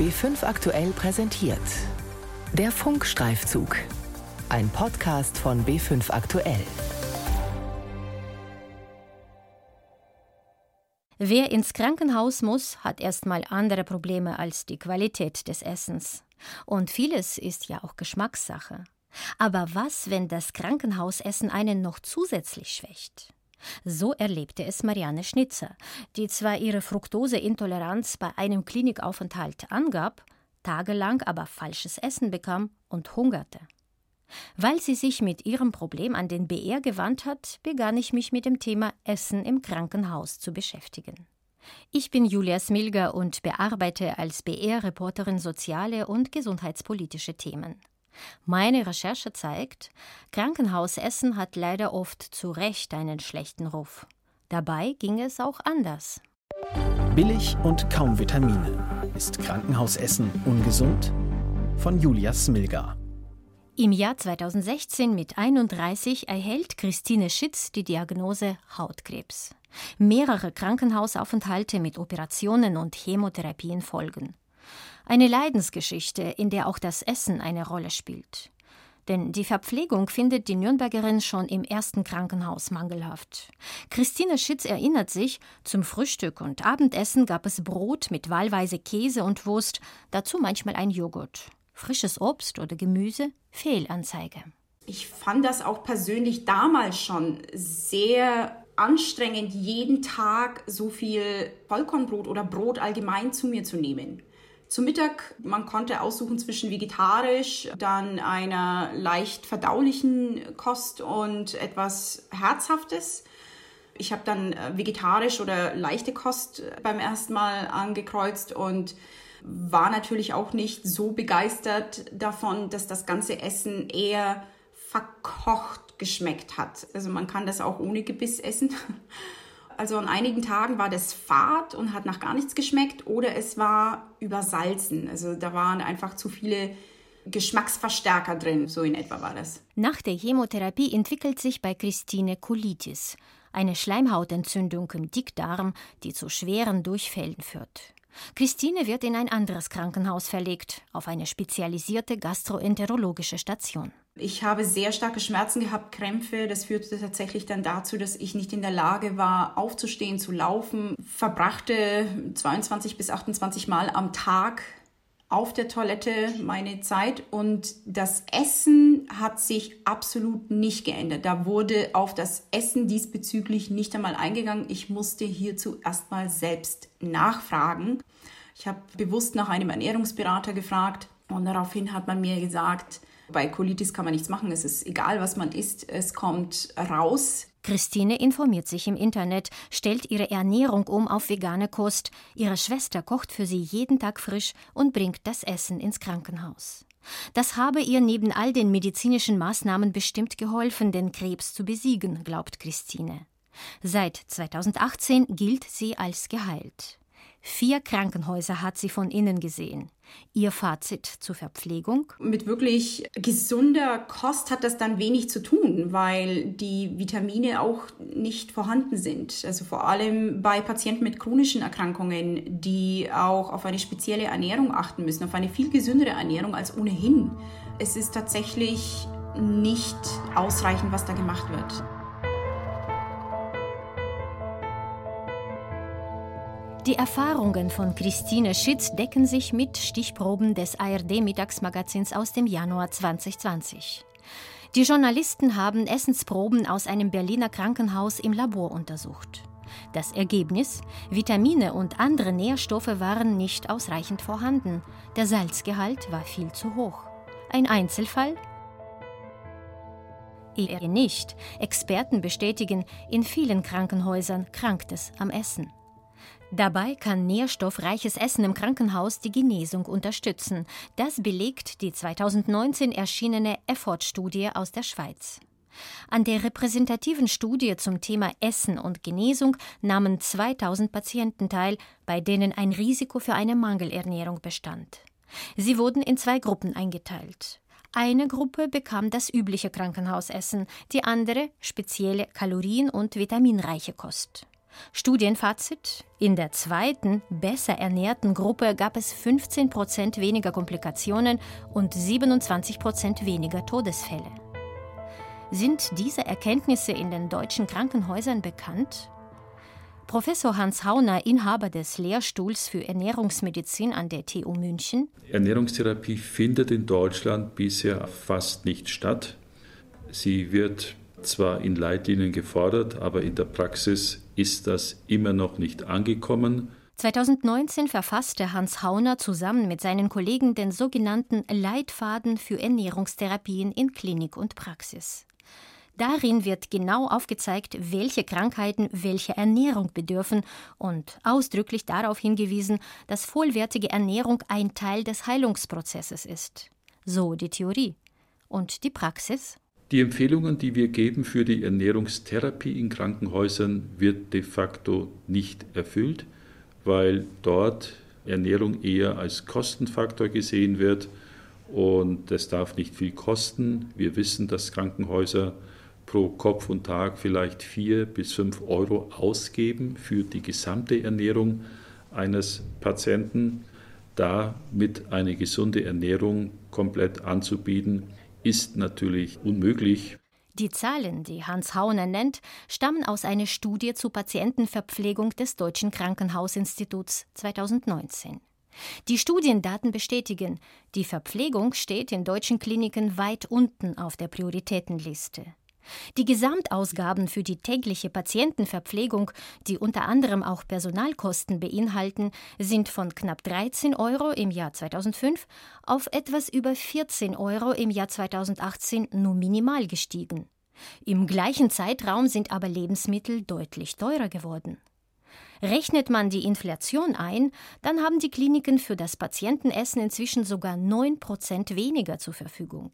B5 aktuell präsentiert. Der Funkstreifzug. Ein Podcast von B5 aktuell. Wer ins Krankenhaus muss, hat erstmal andere Probleme als die Qualität des Essens. Und vieles ist ja auch Geschmackssache. Aber was, wenn das Krankenhausessen einen noch zusätzlich schwächt? So erlebte es Marianne Schnitzer, die zwar ihre Fructoseintoleranz bei einem Klinikaufenthalt angab, tagelang aber falsches Essen bekam und hungerte. Weil sie sich mit ihrem Problem an den BR gewandt hat, begann ich mich mit dem Thema Essen im Krankenhaus zu beschäftigen. Ich bin Julia Smilger und bearbeite als BR-Reporterin soziale und gesundheitspolitische Themen. Meine Recherche zeigt, Krankenhausessen hat leider oft zu Recht einen schlechten Ruf. Dabei ging es auch anders. Billig und kaum Vitamine. Ist Krankenhausessen ungesund? Von Julia Smilga. Im Jahr 2016 mit 31 erhält Christine Schitz die Diagnose Hautkrebs. Mehrere Krankenhausaufenthalte mit Operationen und Chemotherapien folgen. Eine Leidensgeschichte, in der auch das Essen eine Rolle spielt. Denn die Verpflegung findet die Nürnbergerin schon im ersten Krankenhaus mangelhaft. Christine Schitz erinnert sich, zum Frühstück und Abendessen gab es Brot mit wahlweise Käse und Wurst, dazu manchmal ein Joghurt. Frisches Obst oder Gemüse, Fehlanzeige. Ich fand das auch persönlich damals schon sehr anstrengend, jeden Tag so viel Vollkornbrot oder Brot allgemein zu mir zu nehmen. Zum Mittag, man konnte aussuchen zwischen vegetarisch, dann einer leicht verdaulichen Kost und etwas Herzhaftes. Ich habe dann äh, vegetarisch oder leichte Kost beim ersten Mal angekreuzt und war natürlich auch nicht so begeistert davon, dass das ganze Essen eher verkocht geschmeckt hat. Also man kann das auch ohne Gebiss essen. Also an einigen Tagen war das fad und hat nach gar nichts geschmeckt oder es war übersalzen. Also da waren einfach zu viele Geschmacksverstärker drin, so in etwa war das. Nach der Chemotherapie entwickelt sich bei Christine Colitis, eine Schleimhautentzündung im Dickdarm, die zu schweren Durchfällen führt. Christine wird in ein anderes Krankenhaus verlegt, auf eine spezialisierte gastroenterologische Station. Ich habe sehr starke Schmerzen gehabt, Krämpfe. Das führte tatsächlich dann dazu, dass ich nicht in der Lage war, aufzustehen, zu laufen. Verbrachte 22 bis 28 Mal am Tag auf der Toilette meine Zeit und das Essen hat sich absolut nicht geändert. Da wurde auf das Essen diesbezüglich nicht einmal eingegangen. Ich musste hierzu erstmal selbst nachfragen. Ich habe bewusst nach einem Ernährungsberater gefragt und daraufhin hat man mir gesagt, bei Colitis kann man nichts machen. Es ist egal, was man isst. Es kommt raus. Christine informiert sich im Internet, stellt ihre Ernährung um auf vegane Kost. Ihre Schwester kocht für sie jeden Tag frisch und bringt das Essen ins Krankenhaus. Das habe ihr neben all den medizinischen Maßnahmen bestimmt geholfen, den Krebs zu besiegen, glaubt Christine. Seit 2018 gilt sie als geheilt. Vier Krankenhäuser hat sie von innen gesehen. Ihr Fazit zur Verpflegung? Mit wirklich gesunder Kost hat das dann wenig zu tun, weil die Vitamine auch nicht vorhanden sind. Also vor allem bei Patienten mit chronischen Erkrankungen, die auch auf eine spezielle Ernährung achten müssen, auf eine viel gesündere Ernährung als ohnehin. Es ist tatsächlich nicht ausreichend, was da gemacht wird. Die Erfahrungen von Christine Schitz decken sich mit Stichproben des ARD-Mittagsmagazins aus dem Januar 2020. Die Journalisten haben Essensproben aus einem Berliner Krankenhaus im Labor untersucht. Das Ergebnis: Vitamine und andere Nährstoffe waren nicht ausreichend vorhanden. Der Salzgehalt war viel zu hoch. Ein Einzelfall? Eher nicht. Experten bestätigen, in vielen Krankenhäusern krankt es am Essen. Dabei kann nährstoffreiches Essen im Krankenhaus die Genesung unterstützen. Das belegt die 2019 erschienene Effort-Studie aus der Schweiz. An der repräsentativen Studie zum Thema Essen und Genesung nahmen 2000 Patienten teil, bei denen ein Risiko für eine Mangelernährung bestand. Sie wurden in zwei Gruppen eingeteilt. Eine Gruppe bekam das übliche Krankenhausessen, die andere spezielle kalorien- und vitaminreiche Kost. Studienfazit: In der zweiten, besser ernährten Gruppe gab es 15 Prozent weniger Komplikationen und 27 Prozent weniger Todesfälle. Sind diese Erkenntnisse in den deutschen Krankenhäusern bekannt? Professor Hans Hauner, Inhaber des Lehrstuhls für Ernährungsmedizin an der TU München. Ernährungstherapie findet in Deutschland bisher fast nicht statt. Sie wird zwar in Leitlinien gefordert, aber in der Praxis ist das immer noch nicht angekommen. 2019 verfasste Hans Hauner zusammen mit seinen Kollegen den sogenannten Leitfaden für Ernährungstherapien in Klinik und Praxis. Darin wird genau aufgezeigt, welche Krankheiten welche Ernährung bedürfen und ausdrücklich darauf hingewiesen, dass vollwertige Ernährung ein Teil des Heilungsprozesses ist. So die Theorie. Und die Praxis? Die Empfehlungen, die wir geben für die Ernährungstherapie in Krankenhäusern, wird de facto nicht erfüllt, weil dort Ernährung eher als Kostenfaktor gesehen wird und es darf nicht viel kosten. Wir wissen, dass Krankenhäuser pro Kopf und Tag vielleicht vier bis fünf Euro ausgeben für die gesamte Ernährung eines Patienten. Damit eine gesunde Ernährung komplett anzubieten, ist natürlich unmöglich. Die Zahlen, die Hans Hauner nennt, stammen aus einer Studie zur Patientenverpflegung des Deutschen Krankenhausinstituts 2019. Die Studiendaten bestätigen, die Verpflegung steht in deutschen Kliniken weit unten auf der Prioritätenliste. Die Gesamtausgaben für die tägliche Patientenverpflegung, die unter anderem auch Personalkosten beinhalten, sind von knapp 13 Euro im Jahr 2005 auf etwas über 14 Euro im Jahr 2018 nur minimal gestiegen. Im gleichen Zeitraum sind aber Lebensmittel deutlich teurer geworden. Rechnet man die Inflation ein, dann haben die Kliniken für das Patientenessen inzwischen sogar 9 Prozent weniger zur Verfügung.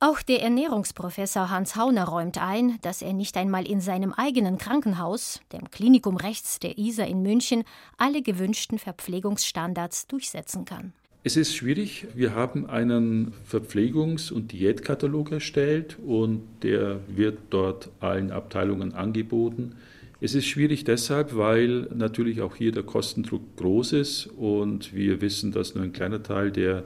Auch der Ernährungsprofessor Hans Hauner räumt ein, dass er nicht einmal in seinem eigenen Krankenhaus, dem Klinikum rechts der ISA in München, alle gewünschten Verpflegungsstandards durchsetzen kann. Es ist schwierig. Wir haben einen Verpflegungs- und Diätkatalog erstellt und der wird dort allen Abteilungen angeboten. Es ist schwierig deshalb, weil natürlich auch hier der Kostendruck groß ist und wir wissen, dass nur ein kleiner Teil der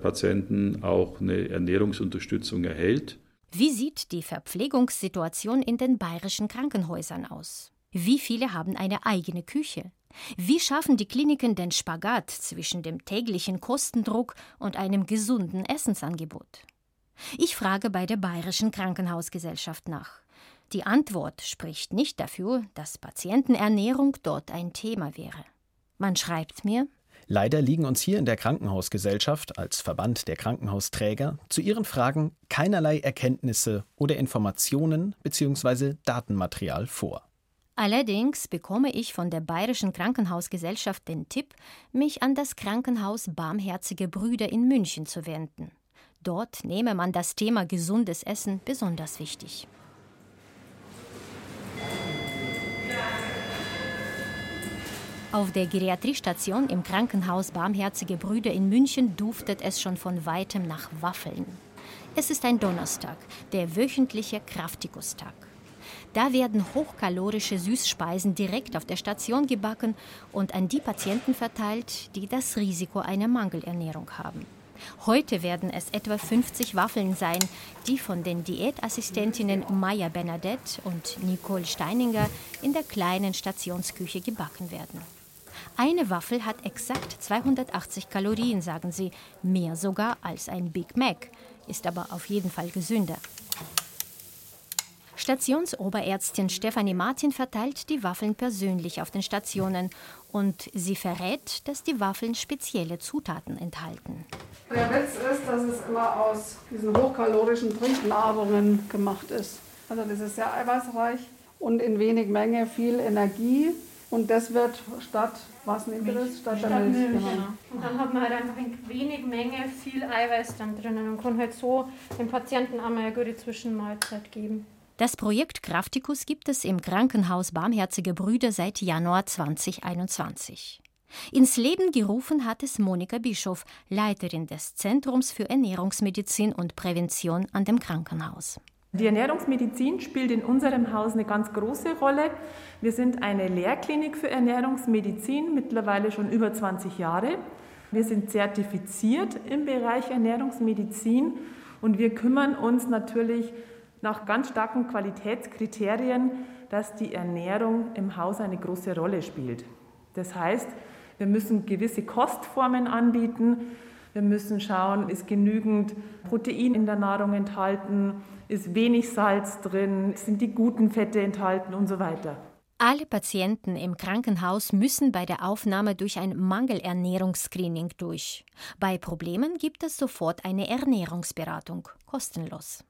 Patienten auch eine Ernährungsunterstützung erhält. Wie sieht die Verpflegungssituation in den bayerischen Krankenhäusern aus? Wie viele haben eine eigene Küche? Wie schaffen die Kliniken den Spagat zwischen dem täglichen Kostendruck und einem gesunden Essensangebot? Ich frage bei der Bayerischen Krankenhausgesellschaft nach. Die Antwort spricht nicht dafür, dass Patientenernährung dort ein Thema wäre. Man schreibt mir, Leider liegen uns hier in der Krankenhausgesellschaft als Verband der Krankenhausträger zu Ihren Fragen keinerlei Erkenntnisse oder Informationen bzw. Datenmaterial vor. Allerdings bekomme ich von der Bayerischen Krankenhausgesellschaft den Tipp, mich an das Krankenhaus Barmherzige Brüder in München zu wenden. Dort nehme man das Thema gesundes Essen besonders wichtig. Auf der Geriatriestation im Krankenhaus Barmherzige Brüder in München duftet es schon von weitem nach Waffeln. Es ist ein Donnerstag, der wöchentliche Kraftikustag. Da werden hochkalorische Süßspeisen direkt auf der Station gebacken und an die Patienten verteilt, die das Risiko einer Mangelernährung haben. Heute werden es etwa 50 Waffeln sein, die von den Diätassistentinnen Maya Bernadette und Nicole Steininger in der kleinen Stationsküche gebacken werden. Eine Waffel hat exakt 280 Kalorien, sagen sie, mehr sogar als ein Big Mac, ist aber auf jeden Fall gesünder. Stationsoberärztin Stefanie Martin verteilt die Waffeln persönlich auf den Stationen und sie verrät, dass die Waffeln spezielle Zutaten enthalten. Der Witz ist, dass es immer aus diesen hochkalorischen Trinknahrungen gemacht ist. Also das ist sehr eiweißreich und in wenig Menge viel Energie und das wird statt, was nimmt ihr das? Statt, statt der Milch. Milch genau. Und dann hat man halt einfach in wenig Menge viel Eiweiß dann drinnen und kann halt so dem Patienten einmal eine gute Zwischenmahlzeit geben. Das Projekt Kraftikus gibt es im Krankenhaus Barmherzige Brüder seit Januar 2021. Ins Leben gerufen hat es Monika Bischof, Leiterin des Zentrums für Ernährungsmedizin und Prävention an dem Krankenhaus. Die Ernährungsmedizin spielt in unserem Haus eine ganz große Rolle. Wir sind eine Lehrklinik für Ernährungsmedizin, mittlerweile schon über 20 Jahre. Wir sind zertifiziert im Bereich Ernährungsmedizin und wir kümmern uns natürlich nach ganz starken Qualitätskriterien, dass die Ernährung im Haus eine große Rolle spielt. Das heißt, wir müssen gewisse Kostformen anbieten. Wir müssen schauen, ist genügend Protein in der Nahrung enthalten, ist wenig Salz drin, sind die guten Fette enthalten und so weiter. Alle Patienten im Krankenhaus müssen bei der Aufnahme durch ein Mangelernährungsscreening durch. Bei Problemen gibt es sofort eine Ernährungsberatung, kostenlos.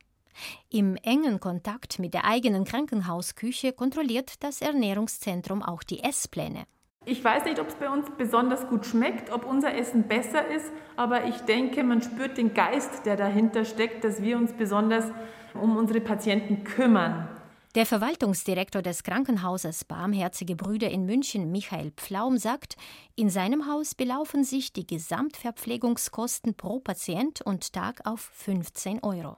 Im engen Kontakt mit der eigenen Krankenhausküche kontrolliert das Ernährungszentrum auch die Esspläne. Ich weiß nicht, ob es bei uns besonders gut schmeckt, ob unser Essen besser ist, aber ich denke, man spürt den Geist, der dahinter steckt, dass wir uns besonders um unsere Patienten kümmern. Der Verwaltungsdirektor des Krankenhauses Barmherzige Brüder in München, Michael Pflaum, sagt, in seinem Haus belaufen sich die Gesamtverpflegungskosten pro Patient und Tag auf 15 Euro.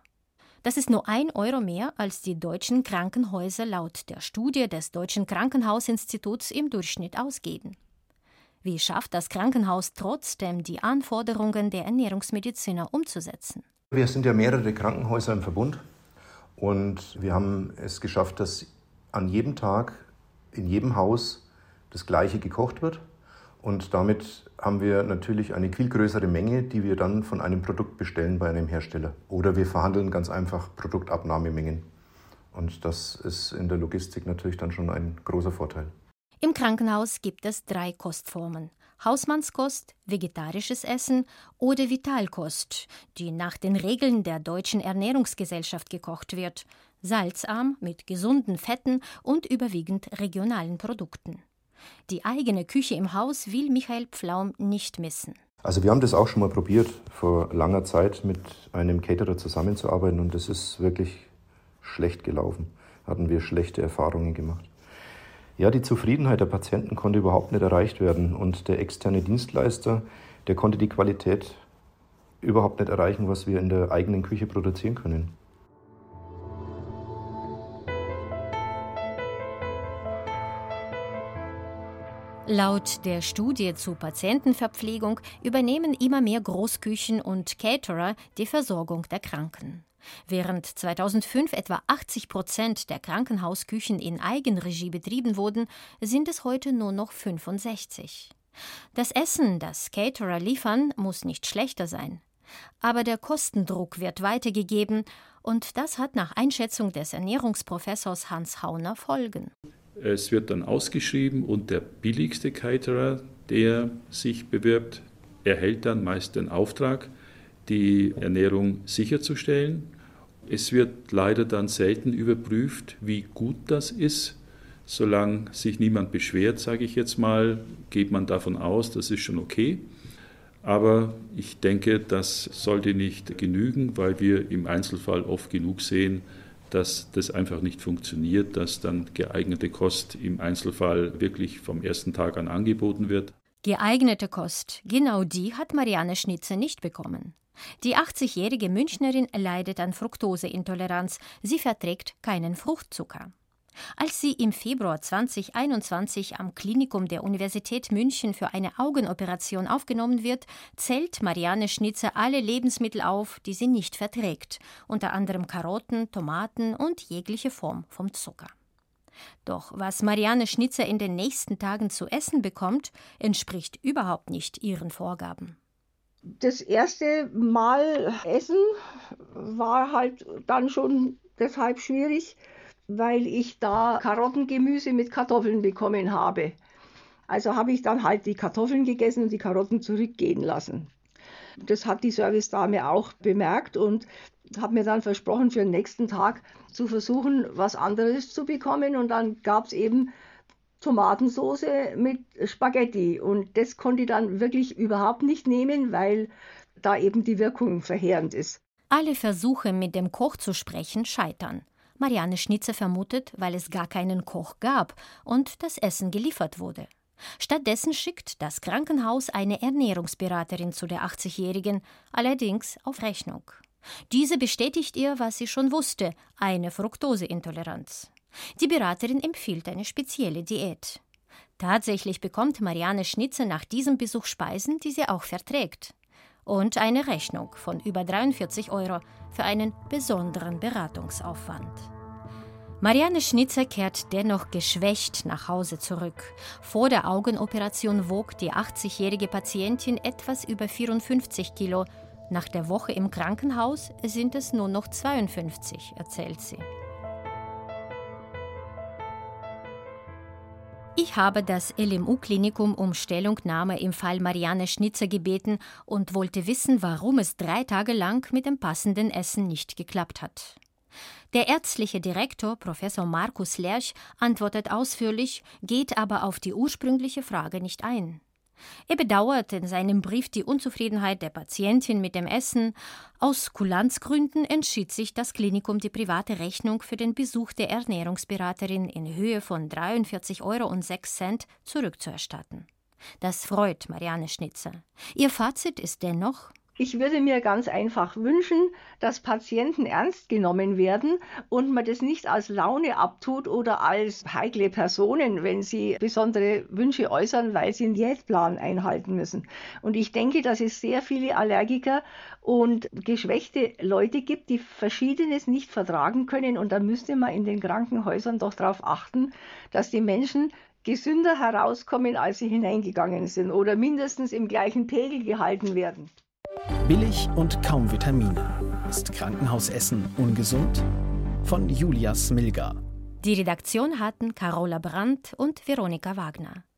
Das ist nur ein Euro mehr, als die deutschen Krankenhäuser laut der Studie des Deutschen Krankenhausinstituts im Durchschnitt ausgeben. Wie schafft das Krankenhaus trotzdem, die Anforderungen der Ernährungsmediziner umzusetzen? Wir sind ja mehrere Krankenhäuser im Verbund und wir haben es geschafft, dass an jedem Tag in jedem Haus das Gleiche gekocht wird. Und damit haben wir natürlich eine viel größere Menge, die wir dann von einem Produkt bestellen bei einem Hersteller. Oder wir verhandeln ganz einfach Produktabnahmemengen. Und das ist in der Logistik natürlich dann schon ein großer Vorteil. Im Krankenhaus gibt es drei Kostformen. Hausmannskost, vegetarisches Essen oder Vitalkost, die nach den Regeln der Deutschen Ernährungsgesellschaft gekocht wird, salzarm mit gesunden Fetten und überwiegend regionalen Produkten. Die eigene Küche im Haus will Michael Pflaum nicht missen. Also wir haben das auch schon mal probiert, vor langer Zeit mit einem Caterer zusammenzuarbeiten und das ist wirklich schlecht gelaufen. Hatten wir schlechte Erfahrungen gemacht. Ja, die Zufriedenheit der Patienten konnte überhaupt nicht erreicht werden und der externe Dienstleister, der konnte die Qualität überhaupt nicht erreichen, was wir in der eigenen Küche produzieren können. Laut der Studie zur Patientenverpflegung übernehmen immer mehr Großküchen und Caterer die Versorgung der Kranken. Während 2005 etwa 80 Prozent der Krankenhausküchen in Eigenregie betrieben wurden, sind es heute nur noch 65. Das Essen, das Caterer liefern, muss nicht schlechter sein. Aber der Kostendruck wird weitergegeben und das hat nach Einschätzung des Ernährungsprofessors Hans Hauner Folgen. Es wird dann ausgeschrieben und der billigste Caterer, der sich bewirbt, erhält dann meist den Auftrag, die Ernährung sicherzustellen. Es wird leider dann selten überprüft, wie gut das ist. Solange sich niemand beschwert, sage ich jetzt mal, geht man davon aus, das ist schon okay. Aber ich denke, das sollte nicht genügen, weil wir im Einzelfall oft genug sehen, dass das einfach nicht funktioniert, dass dann geeignete Kost im Einzelfall wirklich vom ersten Tag an angeboten wird. Geeignete Kost, genau die hat Marianne Schnitzer nicht bekommen. Die 80-jährige Münchnerin leidet an Fructoseintoleranz. Sie verträgt keinen Fruchtzucker. Als sie im Februar 2021 am Klinikum der Universität München für eine Augenoperation aufgenommen wird, zählt Marianne Schnitzer alle Lebensmittel auf, die sie nicht verträgt, unter anderem Karotten, Tomaten und jegliche Form vom Zucker. Doch was Marianne Schnitzer in den nächsten Tagen zu essen bekommt, entspricht überhaupt nicht ihren Vorgaben. Das erste Mal Essen war halt dann schon deshalb schwierig, weil ich da Karottengemüse mit Kartoffeln bekommen habe. Also habe ich dann halt die Kartoffeln gegessen und die Karotten zurückgehen lassen. Das hat die Servicedame auch bemerkt und hat mir dann versprochen, für den nächsten Tag zu versuchen, was anderes zu bekommen. Und dann gab es eben Tomatensauce mit Spaghetti. Und das konnte ich dann wirklich überhaupt nicht nehmen, weil da eben die Wirkung verheerend ist. Alle Versuche, mit dem Koch zu sprechen, scheitern. Marianne Schnitzer vermutet, weil es gar keinen Koch gab und das Essen geliefert wurde. Stattdessen schickt das Krankenhaus eine Ernährungsberaterin zu der 80-Jährigen, allerdings auf Rechnung. Diese bestätigt ihr, was sie schon wusste, eine Fructoseintoleranz. Die Beraterin empfiehlt eine spezielle Diät. Tatsächlich bekommt Marianne Schnitzer nach diesem Besuch Speisen, die sie auch verträgt. Und eine Rechnung von über 43 Euro für einen besonderen Beratungsaufwand. Marianne Schnitzer kehrt dennoch geschwächt nach Hause zurück. Vor der Augenoperation wog die 80-jährige Patientin etwas über 54 Kilo. Nach der Woche im Krankenhaus sind es nur noch 52, erzählt sie. Ich habe das LMU-Klinikum um Stellungnahme im Fall Marianne Schnitzer gebeten und wollte wissen, warum es drei Tage lang mit dem passenden Essen nicht geklappt hat. Der ärztliche Direktor, Professor Markus Lerch, antwortet ausführlich, geht aber auf die ursprüngliche Frage nicht ein. Er bedauert in seinem Brief die Unzufriedenheit der Patientin mit dem Essen. Aus Kulanzgründen entschied sich das Klinikum, die private Rechnung für den Besuch der Ernährungsberaterin in Höhe von 43,06 Euro zurückzuerstatten. Das freut Marianne Schnitzer. Ihr Fazit ist dennoch, ich würde mir ganz einfach wünschen, dass Patienten ernst genommen werden und man das nicht als Laune abtut oder als heikle Personen, wenn sie besondere Wünsche äußern, weil sie einen Diätplan einhalten müssen. Und ich denke, dass es sehr viele Allergiker und geschwächte Leute gibt, die Verschiedenes nicht vertragen können. Und da müsste man in den Krankenhäusern doch darauf achten, dass die Menschen gesünder herauskommen, als sie hineingegangen sind oder mindestens im gleichen Pegel gehalten werden. Billig und kaum Vitamine. Ist Krankenhausessen ungesund? Von Julia Smilga. Die Redaktion hatten Carola Brandt und Veronika Wagner.